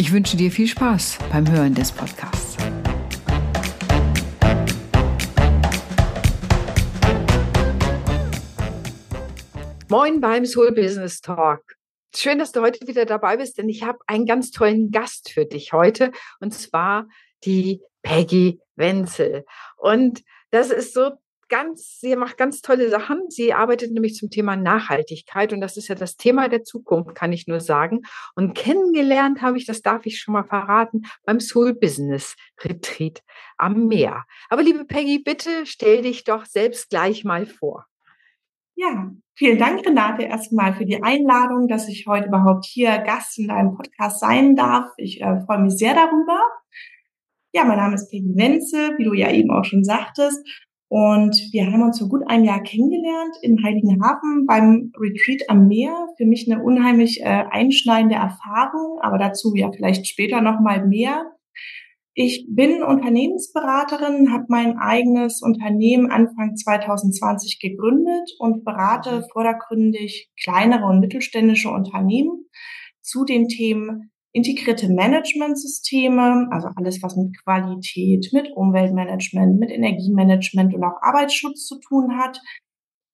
Ich wünsche dir viel Spaß beim Hören des Podcasts. Moin beim Soul Business Talk. Schön, dass du heute wieder dabei bist, denn ich habe einen ganz tollen Gast für dich heute und zwar die Peggy Wenzel. Und das ist so ganz, sie macht ganz tolle Sachen. Sie arbeitet nämlich zum Thema Nachhaltigkeit und das ist ja das Thema der Zukunft, kann ich nur sagen. Und kennengelernt habe ich, das darf ich schon mal verraten, beim Soul Business Retreat am Meer. Aber liebe Peggy, bitte stell dich doch selbst gleich mal vor. Ja, vielen Dank, Renate, erstmal für die Einladung, dass ich heute überhaupt hier Gast in deinem Podcast sein darf. Ich äh, freue mich sehr darüber. Ja, mein Name ist Peggy Wenzel, wie du ja eben auch schon sagtest. Und wir haben uns vor gut einem Jahr kennengelernt in Heiligenhafen beim Retreat am Meer. Für mich eine unheimlich äh, einschneidende Erfahrung, aber dazu ja vielleicht später noch mal mehr. Ich bin Unternehmensberaterin, habe mein eigenes Unternehmen Anfang 2020 gegründet und berate vordergründig kleinere und mittelständische Unternehmen zu den Themen integrierte Managementsysteme, also alles, was mit Qualität, mit Umweltmanagement, mit Energiemanagement und auch Arbeitsschutz zu tun hat.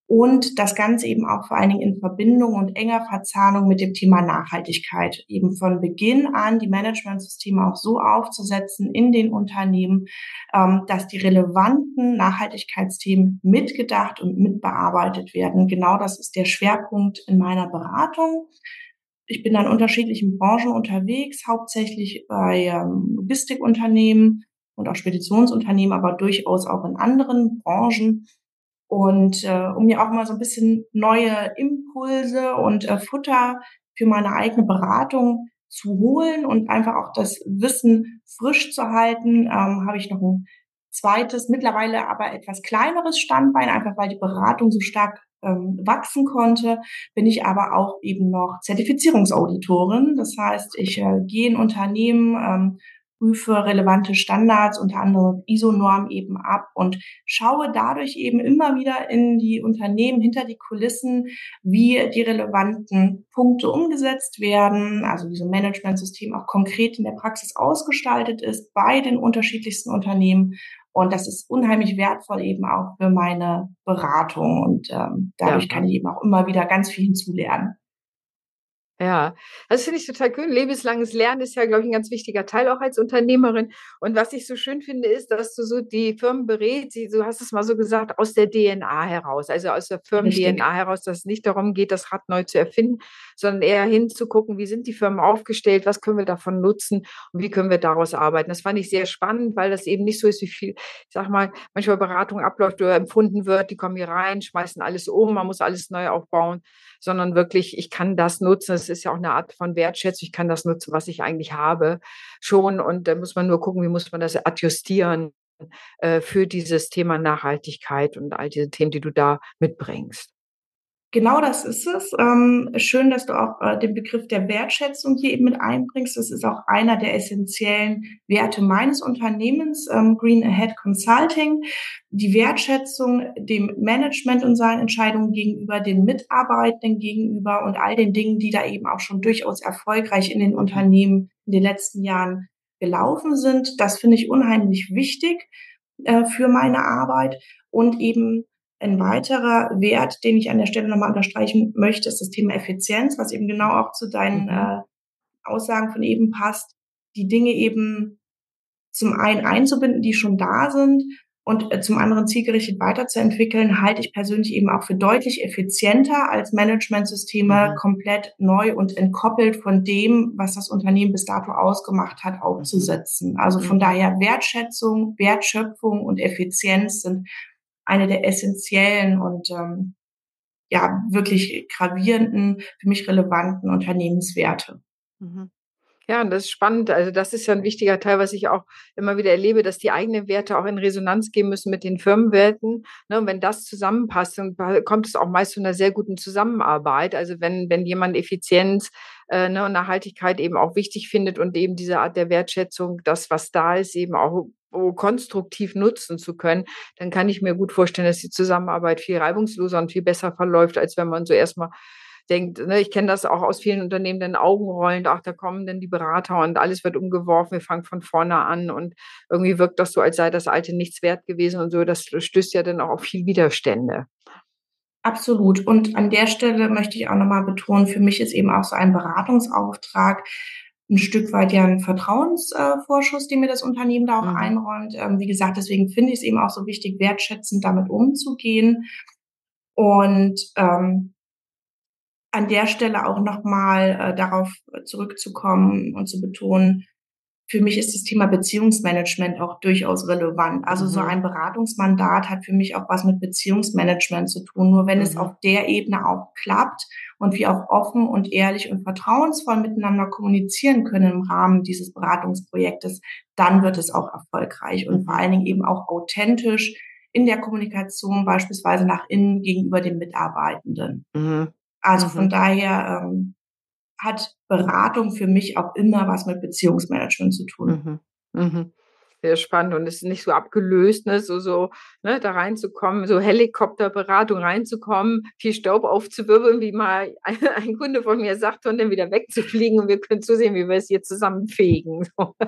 Und das Ganze eben auch vor allen Dingen in Verbindung und enger Verzahnung mit dem Thema Nachhaltigkeit. Eben von Beginn an die Managementsysteme auch so aufzusetzen in den Unternehmen, ähm, dass die relevanten Nachhaltigkeitsthemen mitgedacht und mitbearbeitet werden. Genau das ist der Schwerpunkt in meiner Beratung. Ich bin an unterschiedlichen Branchen unterwegs, hauptsächlich bei ähm, Logistikunternehmen und auch Speditionsunternehmen, aber durchaus auch in anderen Branchen. Und äh, um mir auch mal so ein bisschen neue Impulse und äh, Futter für meine eigene Beratung zu holen und einfach auch das Wissen frisch zu halten, ähm, habe ich noch ein zweites, mittlerweile aber etwas kleineres Standbein, einfach weil die Beratung so stark ähm, wachsen konnte, bin ich aber auch eben noch Zertifizierungsauditorin. Das heißt, ich äh, gehe in Unternehmen, ähm, prüfe relevante Standards, unter anderem ISO-Norm eben ab und schaue dadurch eben immer wieder in die Unternehmen hinter die Kulissen, wie die relevanten Punkte umgesetzt werden, also wie so ein Managementsystem auch konkret in der Praxis ausgestaltet ist bei den unterschiedlichsten Unternehmen und das ist unheimlich wertvoll eben auch für meine Beratung. Und ähm, dadurch ja. kann ich eben auch immer wieder ganz viel hinzulernen. Ja, das finde ich total cool. Lebenslanges Lernen ist ja, glaube ich, ein ganz wichtiger Teil auch als Unternehmerin. Und was ich so schön finde, ist, dass du so die Firmen berätst, du hast es mal so gesagt, aus der DNA heraus, also aus der Firmen-DNA heraus, dass es nicht darum geht, das Rad neu zu erfinden, sondern eher hinzugucken, wie sind die Firmen aufgestellt, was können wir davon nutzen und wie können wir daraus arbeiten. Das fand ich sehr spannend, weil das eben nicht so ist, wie viel, ich sag mal, manchmal Beratung abläuft oder empfunden wird, die kommen hier rein, schmeißen alles um, man muss alles neu aufbauen, sondern wirklich, ich kann das nutzen, es ist ja auch eine Art von Wertschätzung. Ich kann das nutzen, was ich eigentlich habe, schon. Und da muss man nur gucken, wie muss man das adjustieren äh, für dieses Thema Nachhaltigkeit und all diese Themen, die du da mitbringst. Genau das ist es. Ähm, schön, dass du auch äh, den Begriff der Wertschätzung hier eben mit einbringst. Das ist auch einer der essentiellen Werte meines Unternehmens, ähm, Green Ahead Consulting. Die Wertschätzung dem Management und seinen Entscheidungen gegenüber, den Mitarbeitenden gegenüber und all den Dingen, die da eben auch schon durchaus erfolgreich in den Unternehmen in den letzten Jahren gelaufen sind. Das finde ich unheimlich wichtig äh, für meine Arbeit und eben ein weiterer Wert, den ich an der Stelle nochmal unterstreichen möchte, ist das Thema Effizienz, was eben genau auch zu deinen mhm. äh, Aussagen von eben passt, die Dinge eben zum einen einzubinden, die schon da sind und äh, zum anderen zielgerichtet weiterzuentwickeln, halte ich persönlich eben auch für deutlich effizienter als Managementsysteme mhm. komplett neu und entkoppelt von dem, was das Unternehmen bis dato ausgemacht hat, aufzusetzen. Also von mhm. daher Wertschätzung, Wertschöpfung und Effizienz sind eine der essentiellen und ähm, ja wirklich gravierenden, für mich relevanten Unternehmenswerte. Mhm. Ja, und das ist spannend. Also das ist ja ein wichtiger Teil, was ich auch immer wieder erlebe, dass die eigenen Werte auch in Resonanz gehen müssen mit den Firmenwerten. Ne, und wenn das zusammenpasst, dann kommt es auch meist zu einer sehr guten Zusammenarbeit. Also wenn, wenn jemand Effizienz äh, ne, und Nachhaltigkeit eben auch wichtig findet und eben diese Art der Wertschätzung, das, was da ist, eben auch konstruktiv nutzen zu können, dann kann ich mir gut vorstellen, dass die Zusammenarbeit viel reibungsloser und viel besser verläuft, als wenn man so erstmal denkt, ne, ich kenne das auch aus vielen Unternehmen, dann Augenrollen, ach, da kommen dann die Berater und alles wird umgeworfen, wir fangen von vorne an und irgendwie wirkt das so, als sei das Alte nichts wert gewesen und so. Das stößt ja dann auch auf viel Widerstände. Absolut. Und an der Stelle möchte ich auch nochmal betonen, für mich ist eben auch so ein Beratungsauftrag ein Stück weit ja ein Vertrauensvorschuss, den mir das Unternehmen da auch mhm. einräumt. Ähm, wie gesagt, deswegen finde ich es eben auch so wichtig, wertschätzend damit umzugehen. Und ähm, an der Stelle auch nochmal äh, darauf zurückzukommen und zu betonen, für mich ist das Thema Beziehungsmanagement auch durchaus relevant. Also mhm. so ein Beratungsmandat hat für mich auch was mit Beziehungsmanagement zu tun. Nur wenn mhm. es auf der Ebene auch klappt und wir auch offen und ehrlich und vertrauensvoll miteinander kommunizieren können im Rahmen dieses Beratungsprojektes, dann wird es auch erfolgreich und vor allen Dingen eben auch authentisch in der Kommunikation beispielsweise nach innen gegenüber den Mitarbeitenden. Mhm. Also von mhm. daher ähm, hat Beratung für mich auch immer was mit Beziehungsmanagement zu tun. Mhm. Mhm. Sehr spannend und es ist nicht so abgelöst, ne, so, so ne, da reinzukommen, so Helikopterberatung reinzukommen, viel Staub aufzuwirbeln, wie mal ein, ein, Kunde von mir sagte, und dann wieder wegzufliegen und wir können zusehen, wie wir es hier zusammenfegen. So.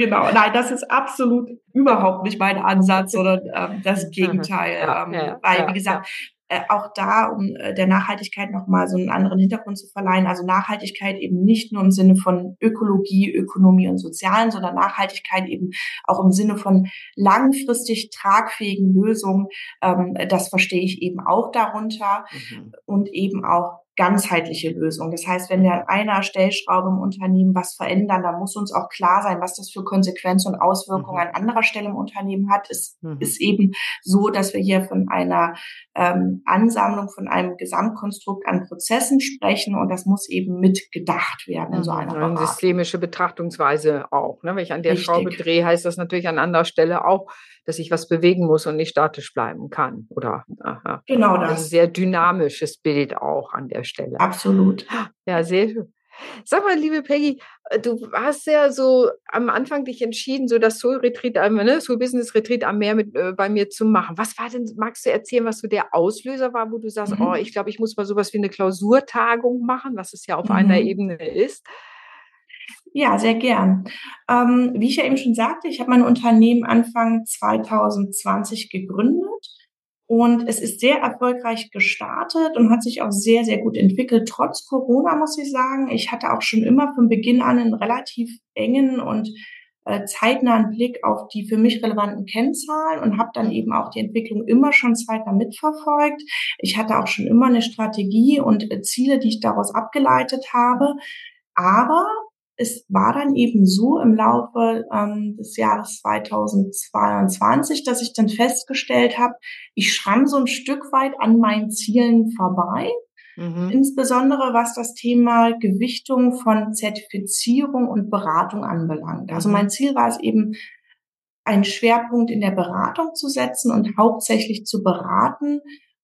Genau, nein, das ist absolut überhaupt nicht mein Ansatz, sondern ähm, das Gegenteil. Ja, ähm, ja, weil, ja, wie gesagt, äh, auch da, um äh, der Nachhaltigkeit nochmal so einen anderen Hintergrund zu verleihen. Also Nachhaltigkeit eben nicht nur im Sinne von Ökologie, Ökonomie und Sozialen, sondern Nachhaltigkeit eben auch im Sinne von langfristig tragfähigen Lösungen. Ähm, das verstehe ich eben auch darunter mhm. und eben auch ganzheitliche Lösung. Das heißt, wenn wir an einer Stellschraube im Unternehmen was verändern, dann muss uns auch klar sein, was das für Konsequenzen und Auswirkungen mhm. an anderer Stelle im Unternehmen hat. Es mhm. ist eben so, dass wir hier von einer ähm, Ansammlung, von einem Gesamtkonstrukt an Prozessen sprechen und das muss eben mitgedacht werden in so mhm. einer. Eine systemische Betrachtungsweise auch. Ne? Wenn ich an der Richtig. Schraube drehe, heißt das natürlich an anderer Stelle auch, dass ich was bewegen muss und nicht statisch bleiben kann. Oder aha. genau das. Ein sehr dynamisches Bild auch an der Stelle. Absolut. Ja, sehr schön. Sag mal, liebe Peggy, äh, du hast ja so am Anfang dich entschieden, so das Soul Retreat, ne, Soul Business Retreat am Meer mit äh, bei mir zu machen. Was war denn, magst du erzählen, was so der Auslöser war, wo du sagst, mhm. oh, ich glaube, ich muss mal sowas wie eine Klausurtagung machen, was es ja auf mhm. einer Ebene ist? Ja, sehr gern. Ähm, wie ich ja eben schon sagte, ich habe mein Unternehmen Anfang 2020 gegründet und es ist sehr erfolgreich gestartet und hat sich auch sehr, sehr gut entwickelt, trotz Corona, muss ich sagen. Ich hatte auch schon immer von Beginn an einen relativ engen und äh, zeitnahen Blick auf die für mich relevanten Kennzahlen und habe dann eben auch die Entwicklung immer schon zeitnah mitverfolgt. Ich hatte auch schon immer eine Strategie und äh, Ziele, die ich daraus abgeleitet habe. Aber es war dann eben so im Laufe ähm, des Jahres 2022, dass ich dann festgestellt habe, ich schramm so ein Stück weit an meinen Zielen vorbei. Mhm. Insbesondere was das Thema Gewichtung von Zertifizierung und Beratung anbelangt. Also mhm. mein Ziel war es eben, einen Schwerpunkt in der Beratung zu setzen und hauptsächlich zu beraten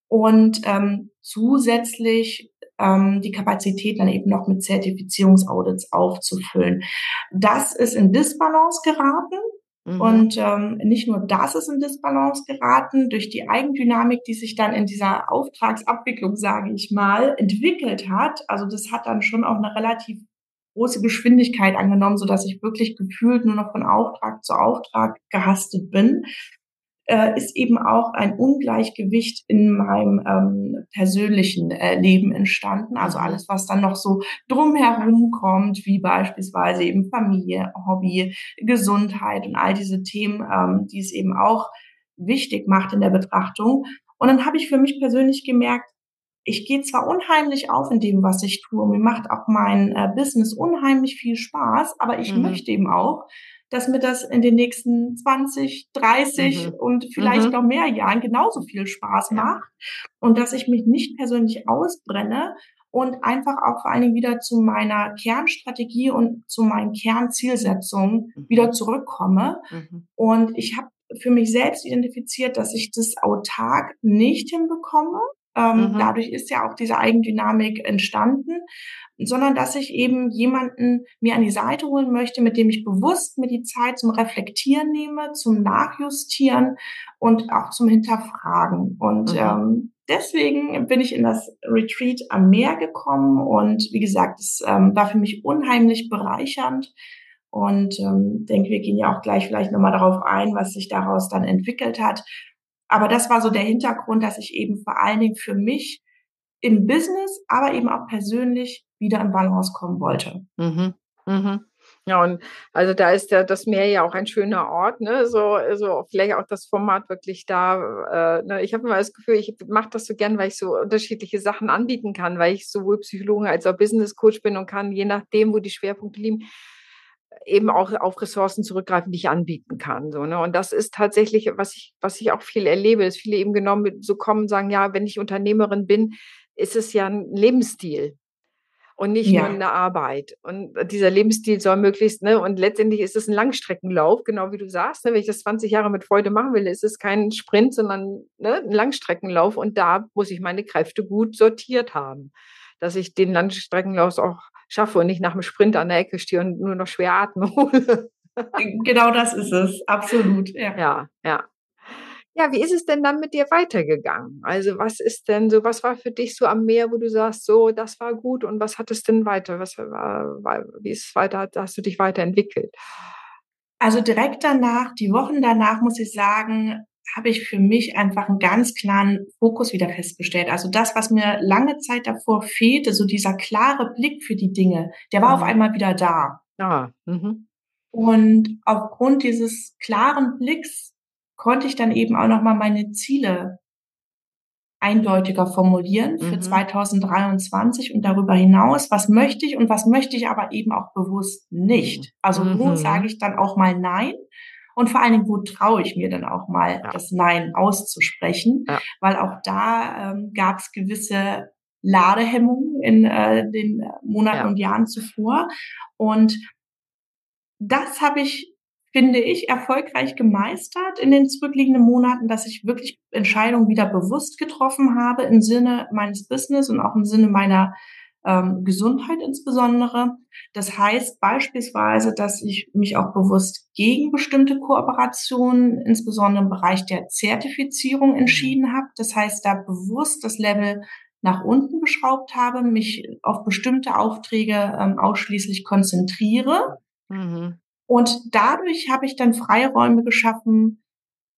und ähm, zusätzlich ähm, die Kapazität dann eben noch mit Zertifizierungsaudits aufzufüllen. Das ist in Disbalance geraten. Mhm. Und ähm, nicht nur das ist in Disbalance geraten, durch die Eigendynamik, die sich dann in dieser Auftragsabwicklung, sage ich mal, entwickelt hat. Also das hat dann schon auch eine relativ große Geschwindigkeit angenommen, so dass ich wirklich gefühlt nur noch von Auftrag zu Auftrag gehastet bin äh, ist eben auch ein Ungleichgewicht in meinem ähm, persönlichen äh, Leben entstanden. Also mhm. alles, was dann noch so drumherum kommt, wie beispielsweise eben Familie, Hobby, Gesundheit und all diese Themen, ähm, die es eben auch wichtig macht in der Betrachtung. Und dann habe ich für mich persönlich gemerkt, ich gehe zwar unheimlich auf in dem, was ich tue, mir macht auch mein äh, Business unheimlich viel Spaß, aber ich mhm. möchte eben auch, dass mir das in den nächsten 20, 30 mhm. und vielleicht mhm. noch mehr Jahren genauso viel Spaß macht und dass ich mich nicht persönlich ausbrenne und einfach auch vor allen Dingen wieder zu meiner Kernstrategie und zu meinen Kernzielsetzungen mhm. wieder zurückkomme. Mhm. Und ich habe für mich selbst identifiziert, dass ich das autark nicht hinbekomme. Ähm, mhm. Dadurch ist ja auch diese Eigendynamik entstanden, sondern dass ich eben jemanden mir an die Seite holen möchte, mit dem ich bewusst mir die Zeit zum Reflektieren nehme, zum Nachjustieren und auch zum Hinterfragen. Und mhm. ähm, deswegen bin ich in das Retreat am Meer gekommen und wie gesagt, es ähm, war für mich unheimlich bereichernd. Und ähm, denke, wir gehen ja auch gleich vielleicht nochmal darauf ein, was sich daraus dann entwickelt hat. Aber das war so der Hintergrund, dass ich eben vor allen Dingen für mich im Business, aber eben auch persönlich wieder in Balance kommen wollte. Mhm. Mhm. Ja, und also da ist ja das Meer ja auch ein schöner Ort, ne? So, so vielleicht auch das Format wirklich da. Äh, ne? Ich habe immer das Gefühl, ich mache das so gern, weil ich so unterschiedliche Sachen anbieten kann, weil ich sowohl Psychologe als auch Business Coach bin und kann, je nachdem, wo die Schwerpunkte liegen, eben auch auf Ressourcen zurückgreifen, die ich anbieten kann. So, ne? Und das ist tatsächlich, was ich, was ich auch viel erlebe, dass viele eben genommen so kommen, sagen, ja, wenn ich Unternehmerin bin, ist es ja ein Lebensstil und nicht ja. nur eine Arbeit. Und dieser Lebensstil soll möglichst, ne, und letztendlich ist es ein Langstreckenlauf, genau wie du sagst, ne, wenn ich das 20 Jahre mit Freude machen will, ist es kein Sprint, sondern ne, ein Langstreckenlauf und da muss ich meine Kräfte gut sortiert haben, dass ich den Langstreckenlauf auch schaffe und nicht nach dem Sprint an der Ecke stehe und nur noch schwer atme. genau das ist es, absolut. Ja, ja. ja. Ja, wie ist es denn dann mit dir weitergegangen? Also was ist denn so, was war für dich so am Meer, wo du sagst, so, das war gut und was hat es denn weiter? Was war, wie ist es weiter, hast du dich weiterentwickelt? Also direkt danach, die Wochen danach, muss ich sagen, habe ich für mich einfach einen ganz klaren Fokus wieder festgestellt. Also das, was mir lange Zeit davor fehlte, so dieser klare Blick für die Dinge, der war mhm. auf einmal wieder da. Ah, mhm. Und aufgrund dieses klaren Blicks konnte ich dann eben auch nochmal meine Ziele eindeutiger formulieren für mhm. 2023 und darüber hinaus, was möchte ich und was möchte ich aber eben auch bewusst nicht. Also mhm. wo sage ich dann auch mal Nein und vor allen Dingen, wo traue ich mir dann auch mal ja. das Nein auszusprechen, ja. weil auch da ähm, gab es gewisse Ladehemmungen in äh, den Monaten ja. und Jahren zuvor und das habe ich finde ich, erfolgreich gemeistert in den zurückliegenden Monaten, dass ich wirklich Entscheidungen wieder bewusst getroffen habe im Sinne meines Business und auch im Sinne meiner ähm, Gesundheit insbesondere. Das heißt beispielsweise, dass ich mich auch bewusst gegen bestimmte Kooperationen, insbesondere im Bereich der Zertifizierung, mhm. entschieden habe. Das heißt, da bewusst das Level nach unten geschraubt habe, mich auf bestimmte Aufträge ähm, ausschließlich konzentriere. Mhm. Und dadurch habe ich dann Freiräume geschaffen,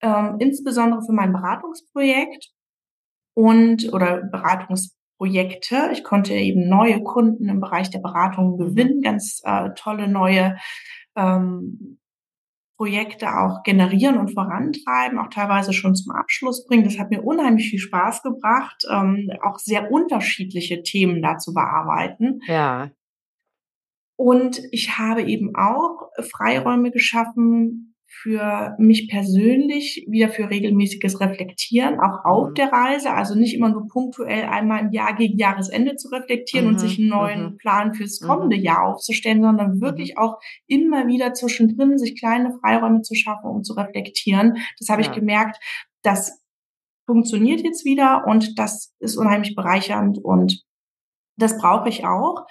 ähm, insbesondere für mein Beratungsprojekt und oder Beratungsprojekte. Ich konnte eben neue Kunden im Bereich der Beratung mhm. gewinnen, ganz äh, tolle neue ähm, Projekte auch generieren und vorantreiben, auch teilweise schon zum Abschluss bringen. Das hat mir unheimlich viel Spaß gebracht, ähm, auch sehr unterschiedliche Themen da zu bearbeiten. Ja. Und ich habe eben auch Freiräume geschaffen für mich persönlich, wieder für regelmäßiges Reflektieren, auch auf mhm. der Reise. Also nicht immer nur punktuell einmal im Jahr gegen Jahresende zu reflektieren mhm. und sich einen neuen mhm. Plan fürs mhm. kommende Jahr aufzustellen, sondern wirklich mhm. auch immer wieder zwischendrin sich kleine Freiräume zu schaffen, um zu reflektieren. Das habe ja. ich gemerkt, das funktioniert jetzt wieder und das ist unheimlich bereichernd und das brauche ich auch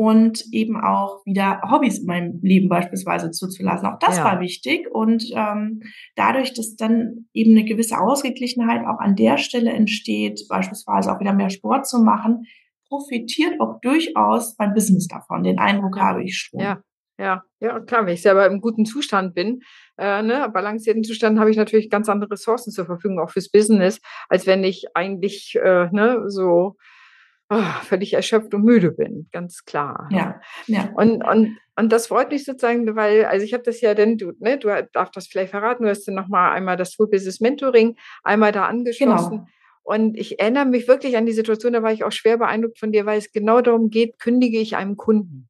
und eben auch wieder Hobbys in meinem Leben beispielsweise zuzulassen. Auch das ja. war wichtig und ähm, dadurch, dass dann eben eine gewisse Ausgeglichenheit auch an der Stelle entsteht, beispielsweise auch wieder mehr Sport zu machen, profitiert auch durchaus mein Business davon. Den Eindruck habe ich schon. Ja. Ja, ja, klar, wenn ich selber im guten Zustand bin, äh, ne, balancierten Zustand, habe ich natürlich ganz andere Ressourcen zur Verfügung, auch fürs Business, als wenn ich eigentlich äh, ne, so oh, völlig erschöpft und müde bin, ganz klar. Ne? Ja, ja. Und, und, und das freut mich sozusagen, weil, also ich habe das ja denn, du, ne, du darfst das vielleicht verraten, du hast dann nochmal einmal das Full Business Mentoring einmal da angeschlossen. Genau. Und ich erinnere mich wirklich an die Situation, da war ich auch schwer beeindruckt von dir, weil es genau darum geht, kündige ich einem Kunden.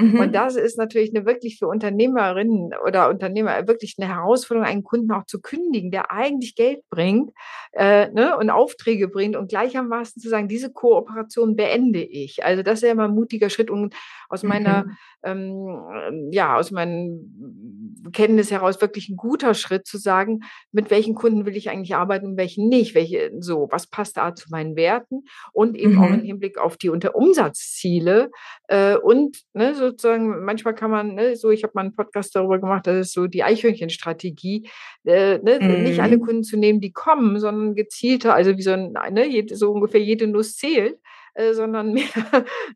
Mhm. Und das ist natürlich eine wirklich für Unternehmerinnen oder Unternehmer wirklich eine Herausforderung, einen Kunden auch zu kündigen, der eigentlich Geld bringt äh, ne, und Aufträge bringt und gleichermaßen zu sagen, diese Kooperation beende ich. Also das ist ja immer ein mutiger Schritt und aus meiner mhm. Ähm, ja aus meinen Kenntnis heraus wirklich ein guter Schritt zu sagen, mit welchen Kunden will ich eigentlich arbeiten und welchen nicht, welche so, was passt da zu meinen Werten und eben mhm. auch im Hinblick auf die Unter Umsatzziele äh, und ne, sozusagen manchmal kann man ne, so, ich habe mal einen Podcast darüber gemacht, das ist so die Eichhörnchenstrategie, äh, ne, mhm. nicht alle mhm. Kunden zu nehmen, die kommen, sondern gezielter, also wie so ein, ne, so ungefähr jede Nuss zählt äh, sondern mehr,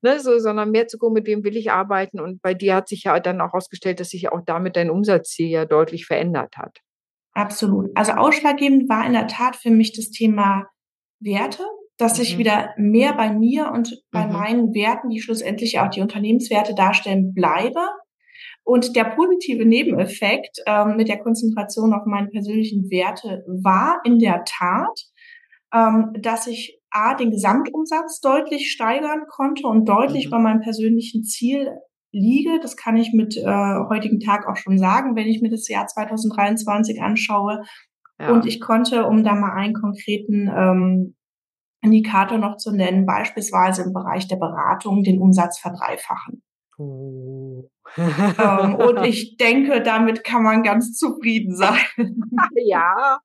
ne, so, sondern mehr zu gucken, mit wem will ich arbeiten. Und bei dir hat sich ja dann auch herausgestellt, dass sich auch damit dein Umsatzziel ja deutlich verändert hat. Absolut. Also ausschlaggebend war in der Tat für mich das Thema Werte, dass mhm. ich wieder mehr bei mir und bei mhm. meinen Werten, die schlussendlich auch die Unternehmenswerte darstellen, bleibe. Und der positive Nebeneffekt ähm, mit der Konzentration auf meine persönlichen Werte war in der Tat, ähm, dass ich A, den Gesamtumsatz deutlich steigern konnte und deutlich mhm. bei meinem persönlichen Ziel liege. Das kann ich mit äh, heutigen Tag auch schon sagen, wenn ich mir das Jahr 2023 anschaue. Ja. Und ich konnte, um da mal einen konkreten ähm, Indikator noch zu nennen, beispielsweise im Bereich der Beratung den Umsatz verdreifachen. Oh. Ähm, und ich denke, damit kann man ganz zufrieden sein. ja,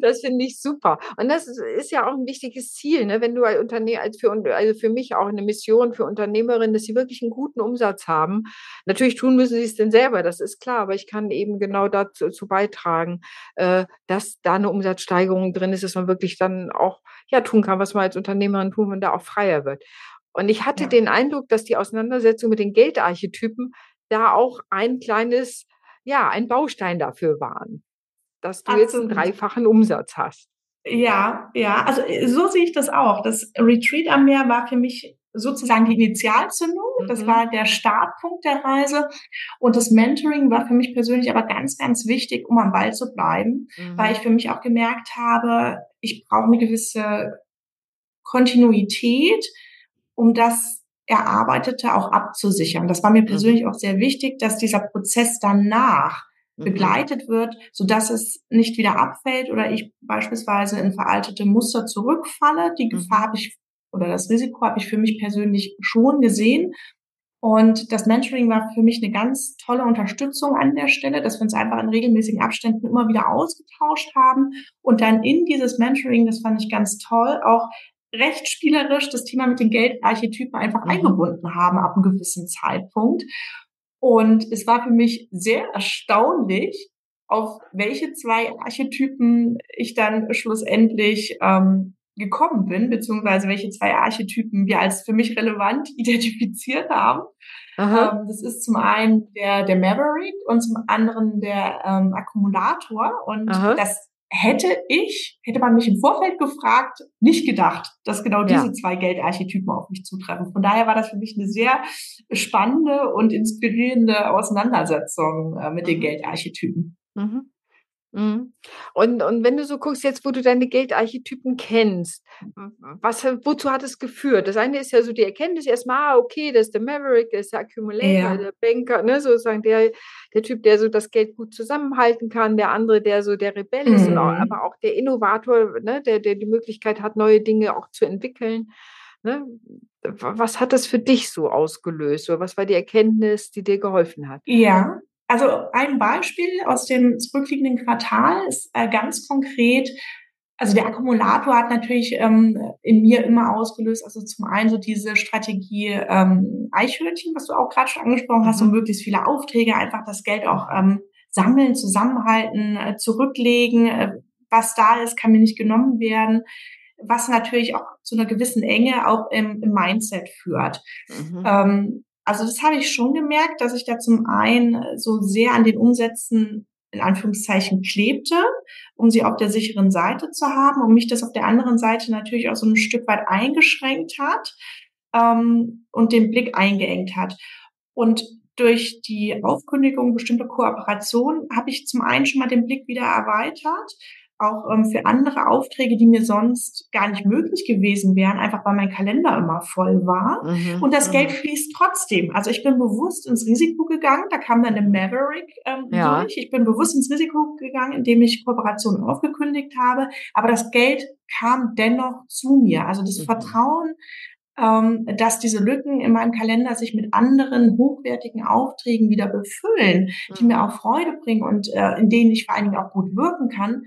das finde ich super. Und das ist ja auch ein wichtiges Ziel, ne? wenn du als Unternehmer, also für, also für mich auch eine Mission für Unternehmerinnen, dass sie wirklich einen guten Umsatz haben. Natürlich tun müssen sie es denn selber, das ist klar, aber ich kann eben genau dazu, beitragen, äh, dass da eine Umsatzsteigerung drin ist, dass man wirklich dann auch ja tun kann, was man als Unternehmerin tun, und da auch freier wird. Und ich hatte ja. den Eindruck, dass die Auseinandersetzung mit den Geldarchetypen da auch ein kleines, ja, ein Baustein dafür waren, dass du Absolut. jetzt einen dreifachen Umsatz hast. Ja, ja, also äh, so sehe ich das auch. Das Retreat am Meer war für mich sozusagen die Initialzündung. Mhm. Das war der Startpunkt der Reise. Und das Mentoring war für mich persönlich aber ganz, ganz wichtig, um am Ball zu bleiben, mhm. weil ich für mich auch gemerkt habe, ich brauche eine gewisse Kontinuität, um das Erarbeitete auch abzusichern. Das war mir mhm. persönlich auch sehr wichtig, dass dieser Prozess danach mhm. begleitet wird, so dass es nicht wieder abfällt oder ich beispielsweise in veraltete Muster zurückfalle. Die mhm. Gefahr habe ich oder das Risiko habe ich für mich persönlich schon gesehen. Und das Mentoring war für mich eine ganz tolle Unterstützung an der Stelle, dass wir uns einfach in regelmäßigen Abständen immer wieder ausgetauscht haben und dann in dieses Mentoring, das fand ich ganz toll, auch recht spielerisch das Thema mit den Geldarchetypen einfach mhm. eingebunden haben ab einem gewissen Zeitpunkt. Und es war für mich sehr erstaunlich, auf welche zwei Archetypen ich dann schlussendlich ähm, gekommen bin, beziehungsweise welche zwei Archetypen wir als für mich relevant identifiziert haben. Ähm, das ist zum einen der, der Maverick und zum anderen der ähm, Akkumulator. Und Aha. das hätte ich, hätte man mich im Vorfeld gefragt, nicht gedacht, dass genau diese ja. zwei Geldarchetypen auf mich zutreffen. Von daher war das für mich eine sehr spannende und inspirierende Auseinandersetzung äh, mit den mhm. Geldarchetypen. Mhm. Mhm. Und, und wenn du so guckst, jetzt wo du deine Geldarchetypen kennst, was, wozu hat es geführt? Das eine ist ja so die Erkenntnis erstmal, ah, okay, das ist der Maverick, das ist der Accumulator, ja. der Banker, ne, sozusagen der, der Typ, der so das Geld gut zusammenhalten kann, der andere, der so der Rebell ist, mhm. auch, aber auch der Innovator, ne, der, der die Möglichkeit hat, neue Dinge auch zu entwickeln. Ne? Was hat das für dich so ausgelöst? Oder was war die Erkenntnis, die dir geholfen hat? Ja, also ein Beispiel aus dem zurückliegenden Quartal ist äh, ganz konkret, also der Akkumulator hat natürlich ähm, in mir immer ausgelöst, also zum einen so diese Strategie ähm, Eichhörnchen, was du auch gerade schon angesprochen hast, mhm. so möglichst viele Aufträge, einfach das Geld auch ähm, sammeln, zusammenhalten, äh, zurücklegen. Äh, was da ist, kann mir nicht genommen werden was natürlich auch zu einer gewissen Enge auch im, im Mindset führt. Mhm. Ähm, also das habe ich schon gemerkt, dass ich da zum einen so sehr an den Umsätzen in Anführungszeichen klebte, um sie auf der sicheren Seite zu haben und mich das auf der anderen Seite natürlich auch so ein Stück weit eingeschränkt hat ähm, und den Blick eingeengt hat. Und durch die Aufkündigung bestimmter Kooperationen habe ich zum einen schon mal den Blick wieder erweitert auch ähm, für andere Aufträge, die mir sonst gar nicht möglich gewesen wären, einfach weil mein Kalender immer voll war. Mhm. Und das mhm. Geld fließt trotzdem. Also ich bin bewusst ins Risiko gegangen. Da kam dann eine Maverick ähm, ja. durch. Ich bin bewusst ins Risiko gegangen, indem ich Kooperationen aufgekündigt habe. Aber das Geld kam dennoch zu mir. Also das mhm. Vertrauen ähm, dass diese Lücken in meinem Kalender sich mit anderen hochwertigen Aufträgen wieder befüllen, die mir mhm. auch Freude bringen und äh, in denen ich vor allen Dingen auch gut wirken kann.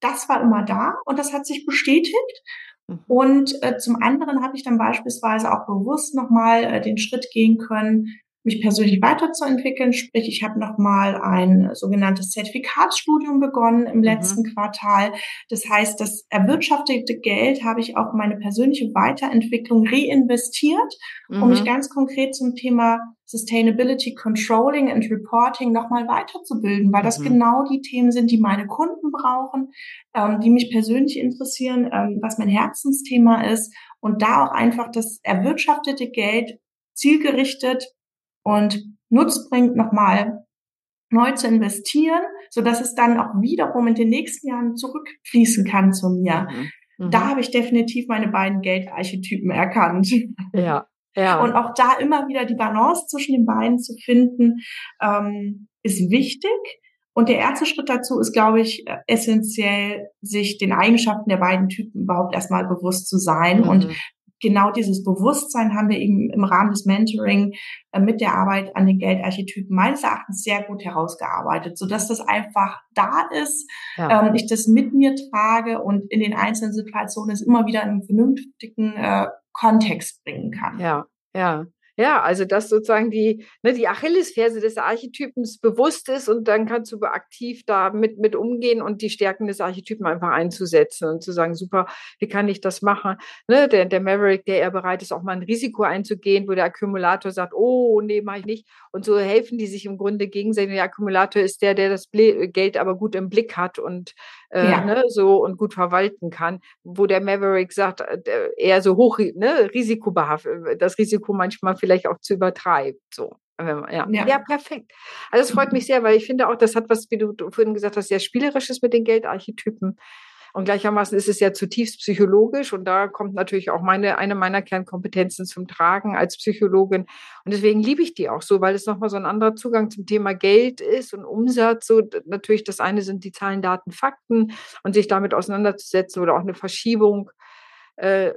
Das war immer da und das hat sich bestätigt. Mhm. Und äh, zum anderen habe ich dann beispielsweise auch bewusst nochmal äh, den Schritt gehen können, mich persönlich weiterzuentwickeln. Sprich, ich habe nochmal ein sogenanntes Zertifikatsstudium begonnen im mhm. letzten Quartal. Das heißt, das erwirtschaftete Geld habe ich auch meine persönliche Weiterentwicklung reinvestiert, mhm. um mich mhm. ganz konkret zum Thema Sustainability Controlling and Reporting nochmal weiterzubilden, weil das mhm. genau die Themen sind, die meine Kunden brauchen, ähm, die mich persönlich interessieren, ähm, was mein Herzensthema ist und da auch einfach das erwirtschaftete Geld zielgerichtet und Nutz bringt, nochmal neu zu investieren, so dass es dann auch wiederum in den nächsten Jahren zurückfließen kann zu mir. Mhm. Da mhm. habe ich definitiv meine beiden Geldarchetypen erkannt. Ja, ja. Und auch da immer wieder die Balance zwischen den beiden zu finden, ähm, ist wichtig. Und der erste Schritt dazu ist, glaube ich, essentiell, sich den Eigenschaften der beiden Typen überhaupt erstmal bewusst zu sein mhm. und genau dieses Bewusstsein haben wir eben im Rahmen des Mentoring äh, mit der Arbeit an den Geldarchetypen meines Erachtens sehr gut herausgearbeitet, so dass das einfach da ist, ja. ähm, ich das mit mir trage und in den einzelnen Situationen es immer wieder in einen vernünftigen äh, Kontext bringen kann. Ja, ja. Ja, also dass sozusagen die, ne, die Achillesferse des Archetypens bewusst ist und dann kannst du aktiv da mit, mit umgehen und die Stärken des Archetypen einfach einzusetzen und zu sagen, super, wie kann ich das machen? Ne, der, der Maverick, der eher bereit ist, auch mal ein Risiko einzugehen, wo der Akkumulator sagt, oh, nee, mache ich nicht. Und so helfen die sich im Grunde gegenseitig. Der Akkumulator ist der, der das Geld aber gut im Blick hat und äh, ja. ne, so und gut verwalten kann, wo der Maverick sagt, äh, eher so hoch, ne, risikobehaftet, äh, das Risiko manchmal vielleicht auch zu übertreibt, so. Ja. Ja. ja, perfekt. Also es freut mich sehr, weil ich finde auch, das hat was, wie du vorhin gesagt hast, sehr spielerisches mit den Geldarchetypen. Und gleichermaßen ist es ja zutiefst psychologisch und da kommt natürlich auch meine, eine meiner Kernkompetenzen zum Tragen als Psychologin. Und deswegen liebe ich die auch so, weil es nochmal so ein anderer Zugang zum Thema Geld ist und Umsatz. So natürlich das eine sind die Zahlen, Daten, Fakten und sich damit auseinanderzusetzen oder auch eine Verschiebung äh,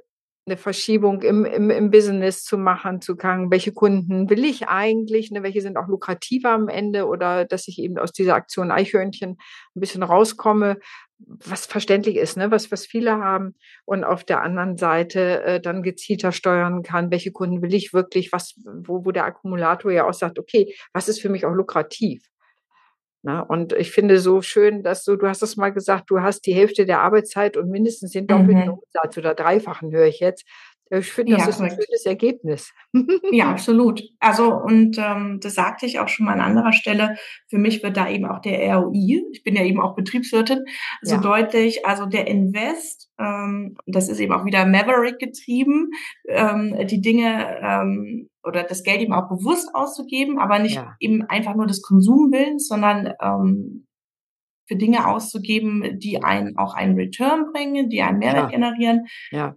eine Verschiebung im, im, im Business zu machen, zu sagen, welche Kunden will ich eigentlich, ne, welche sind auch lukrativer am Ende oder dass ich eben aus dieser Aktion Eichhörnchen ein bisschen rauskomme, was verständlich ist, ne, was, was viele haben und auf der anderen Seite äh, dann gezielter steuern kann, welche Kunden will ich wirklich, was, wo, wo der Akkumulator ja auch sagt, okay, was ist für mich auch lukrativ? Na, und ich finde so schön, dass du, du hast es mal gesagt, du hast die Hälfte der Arbeitszeit und mindestens den doppelten mhm. Umsatz oder dreifachen höre ich jetzt. Ich finde, das ja, ist ein schönes Ergebnis. Ja, absolut. Also, und ähm, das sagte ich auch schon mal an anderer Stelle. Für mich wird da eben auch der ROI, ich bin ja eben auch Betriebswirtin, so ja. deutlich, also der Invest, ähm, das ist eben auch wieder Maverick getrieben, ähm, die Dinge ähm, oder das Geld eben auch bewusst auszugeben, aber nicht ja. eben einfach nur des Konsumwillens, sondern ähm, für Dinge auszugeben, die einen auch einen Return bringen, die einen Mehrwert ja. generieren. Ja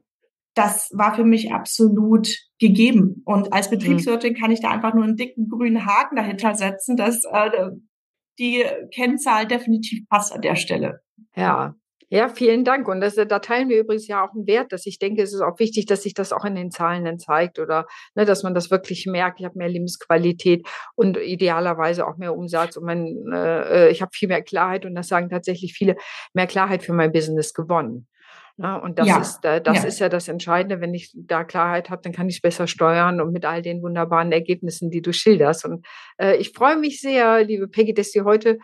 das war für mich absolut gegeben. Und als mhm. Betriebswirtin kann ich da einfach nur einen dicken grünen Haken dahinter setzen, dass äh, die Kennzahl definitiv passt an der Stelle. Ja. Ja, vielen Dank. Und das, da teilen wir übrigens ja auch einen Wert, dass ich denke, es ist auch wichtig, dass sich das auch in den Zahlen dann zeigt oder ne, dass man das wirklich merkt. Ich habe mehr Lebensqualität und idealerweise auch mehr Umsatz und mein, äh, ich habe viel mehr Klarheit und das sagen tatsächlich viele, mehr Klarheit für mein Business gewonnen. Ja, und das, ja. ist, äh, das ja. ist ja das Entscheidende. Wenn ich da Klarheit habe, dann kann ich besser steuern und mit all den wunderbaren Ergebnissen, die du schilderst. Und äh, ich freue mich sehr, liebe Peggy, dass Sie heute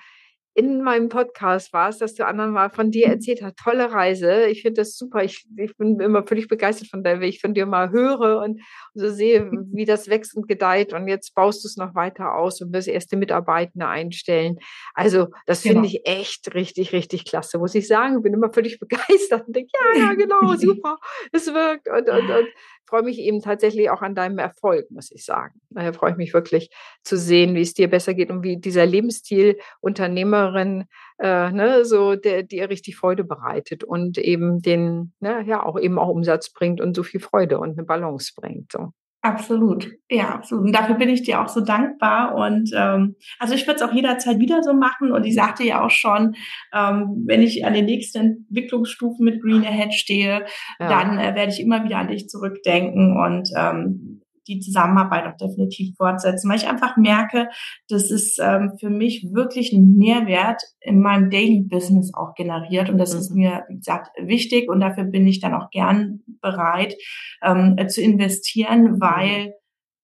in meinem Podcast warst, dass du anderen mal von dir erzählt hast. Tolle Reise. Ich finde das super. Ich, ich bin immer völlig begeistert von der, wenn ich von dir mal höre und so sehe, wie das wächst und gedeiht. Und jetzt baust du es noch weiter aus und wirst erste Mitarbeitende einstellen. Also, das finde genau. ich echt richtig, richtig klasse, muss ich sagen. Ich bin immer völlig begeistert und denke, ja, ja, genau, super. Es wirkt. Und, und, und freue mich eben tatsächlich auch an deinem Erfolg, muss ich sagen. Daher freue ich mich wirklich zu sehen, wie es dir besser geht und wie dieser Lebensstil Unternehmerin, äh, ne, so der dir richtig Freude bereitet und eben den, ne, ja, auch eben auch Umsatz bringt und so viel Freude und eine Balance bringt. So. Absolut, ja, absolut. Und dafür bin ich dir auch so dankbar. Und ähm, also ich würde es auch jederzeit wieder so machen. Und ich sagte ja auch schon, ähm, wenn ich an den nächsten Entwicklungsstufen mit Green Ahead stehe, ja. dann äh, werde ich immer wieder an dich zurückdenken und ähm, die Zusammenarbeit auch definitiv fortsetzen, weil ich einfach merke, dass es ähm, für mich wirklich einen Mehrwert in meinem Daily Business auch generiert. Und das mhm. ist mir, wie gesagt, wichtig und dafür bin ich dann auch gern bereit ähm, zu investieren, mhm. weil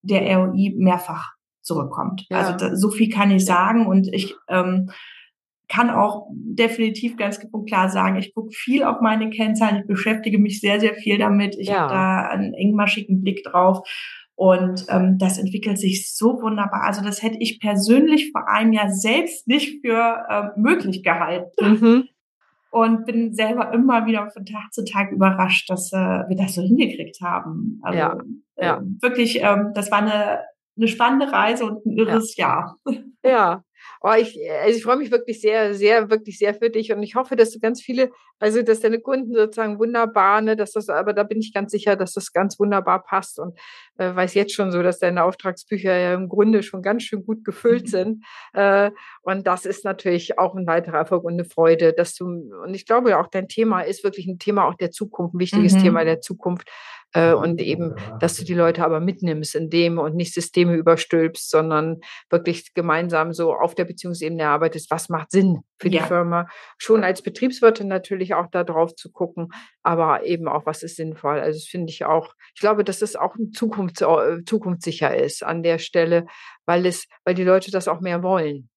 der ROI mehrfach zurückkommt. Ja. Also da, so viel kann ich sagen und ich ähm, kann auch definitiv ganz klar sagen, ich gucke viel auf meine Kennzahlen, ich beschäftige mich sehr, sehr viel damit. Ich ja. habe da einen engmaschigen Blick drauf und ähm, das entwickelt sich so wunderbar. Also das hätte ich persönlich vor einem Jahr selbst nicht für äh, möglich gehalten. Mhm. Und bin selber immer wieder von Tag zu Tag überrascht, dass äh, wir das so hingekriegt haben. Also ja, ja. Äh, wirklich, ähm, das war eine, eine spannende Reise und ein irres ja. Jahr. Ja, Oh, ich, also ich freue mich wirklich sehr, sehr, wirklich sehr für dich und ich hoffe, dass du ganz viele, also dass deine Kunden sozusagen wunderbar, ne, dass das, aber da bin ich ganz sicher, dass das ganz wunderbar passt und äh, weiß jetzt schon so, dass deine Auftragsbücher ja im Grunde schon ganz schön gut gefüllt sind. Äh, und das ist natürlich auch ein weiterer Erfolg und eine Freude, dass du, und ich glaube auch dein Thema ist wirklich ein Thema auch der Zukunft, ein wichtiges mhm. Thema der Zukunft, äh, und eben, dass du die Leute aber mitnimmst in dem und nicht Systeme überstülpst, sondern wirklich gemeinsam so auf der Beziehungsebene arbeitest, was macht Sinn für die ja. Firma. Schon als Betriebswirtin natürlich auch da drauf zu gucken, aber eben auch, was ist sinnvoll. Also das finde ich auch, ich glaube, dass das auch Zukunft, äh, zukunftssicher ist an der Stelle, weil es, weil die Leute das auch mehr wollen.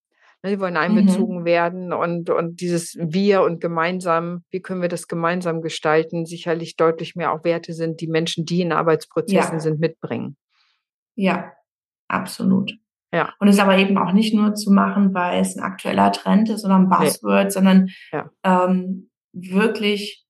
Ne, die wollen einbezogen mhm. werden und, und dieses Wir und gemeinsam, wie können wir das gemeinsam gestalten, sicherlich deutlich mehr auch Werte sind, die Menschen, die in Arbeitsprozessen ja. sind, mitbringen. Ja, absolut. Ja. Und es aber eben auch nicht nur zu machen, weil es ein aktueller Trend ist oder ein Buzzword, nee. sondern ja. ähm, wirklich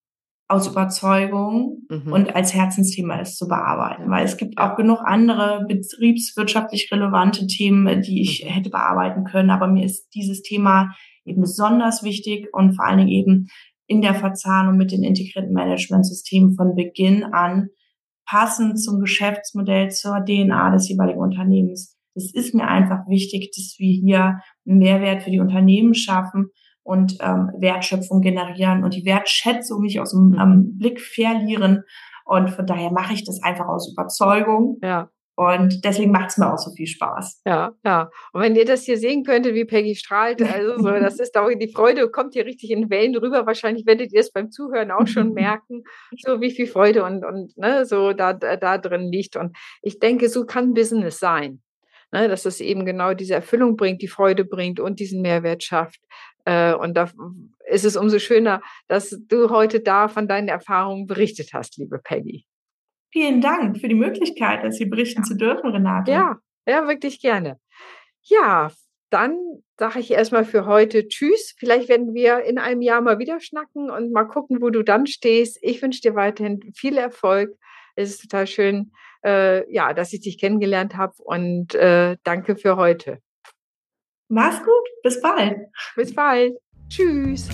aus Überzeugung mhm. und als Herzensthema es zu bearbeiten. Weil es gibt auch genug andere betriebswirtschaftlich relevante Themen, die ich mhm. hätte bearbeiten können. Aber mir ist dieses Thema eben besonders wichtig und vor allen Dingen eben in der Verzahnung mit den integrierten Managementsystemen von Beginn an passend zum Geschäftsmodell, zur DNA des jeweiligen Unternehmens. Es ist mir einfach wichtig, dass wir hier einen Mehrwert für die Unternehmen schaffen und ähm, Wertschöpfung generieren und die Wertschätzung nicht aus dem mhm. ähm, Blick verlieren. Und von daher mache ich das einfach aus Überzeugung. Ja. Und deswegen macht es mir auch so viel Spaß. Ja, ja. Und wenn ihr das hier sehen könntet, wie Peggy strahlt, also so, das ist auch die Freude, kommt hier richtig in Wellen rüber. Wahrscheinlich werdet ihr es beim Zuhören auch schon merken, so wie viel Freude und, und ne, so da, da drin liegt. Und ich denke, so kann Business sein. Ne, dass es eben genau diese Erfüllung bringt, die Freude bringt und diesen Mehrwert schafft. Äh, und da ist es umso schöner, dass du heute da von deinen Erfahrungen berichtet hast, liebe Peggy. Vielen Dank für die Möglichkeit, dass Sie berichten ja. zu dürfen, Renate. Ja, ja, wirklich gerne. Ja, dann sage ich erstmal für heute Tschüss. Vielleicht werden wir in einem Jahr mal wieder schnacken und mal gucken, wo du dann stehst. Ich wünsche dir weiterhin viel Erfolg. Es ist total schön, äh, ja, dass ich dich kennengelernt habe und äh, danke für heute. Mach's gut. Bis bald. Bis bald. Tschüss.